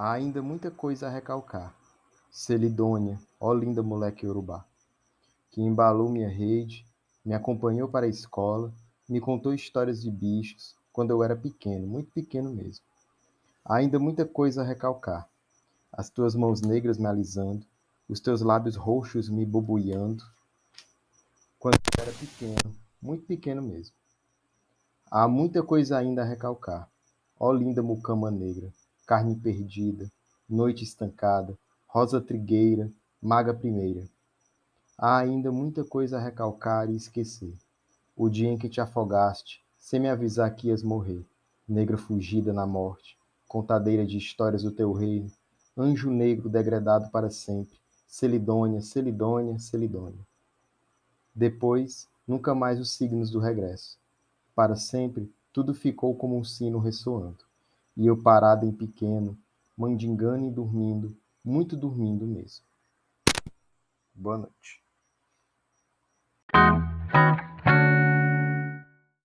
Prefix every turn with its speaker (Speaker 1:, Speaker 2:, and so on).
Speaker 1: Há ainda muita coisa a recalcar. Celidônia, ó linda moleque urubá, que embalou minha rede, me acompanhou para a escola, me contou histórias de bichos, quando eu era pequeno, muito pequeno mesmo. Há ainda muita coisa a recalcar. As tuas mãos negras me alisando, os teus lábios roxos me bobuiando, quando eu era pequeno, muito pequeno mesmo. Há muita coisa ainda a recalcar. Ó linda mucama negra, carne perdida, noite estancada, rosa trigueira, maga primeira. Há ainda muita coisa a recalcar e esquecer. O dia em que te afogaste, sem me avisar que ias morrer, negra fugida na morte, contadeira de histórias do teu reino, anjo negro degradado para sempre, Celidônia, Celidônia, Celidônia. Depois, nunca mais os signos do regresso. Para sempre, tudo ficou como um sino ressoando e eu parado em pequeno, mandingando e dormindo, muito dormindo mesmo. Boa noite.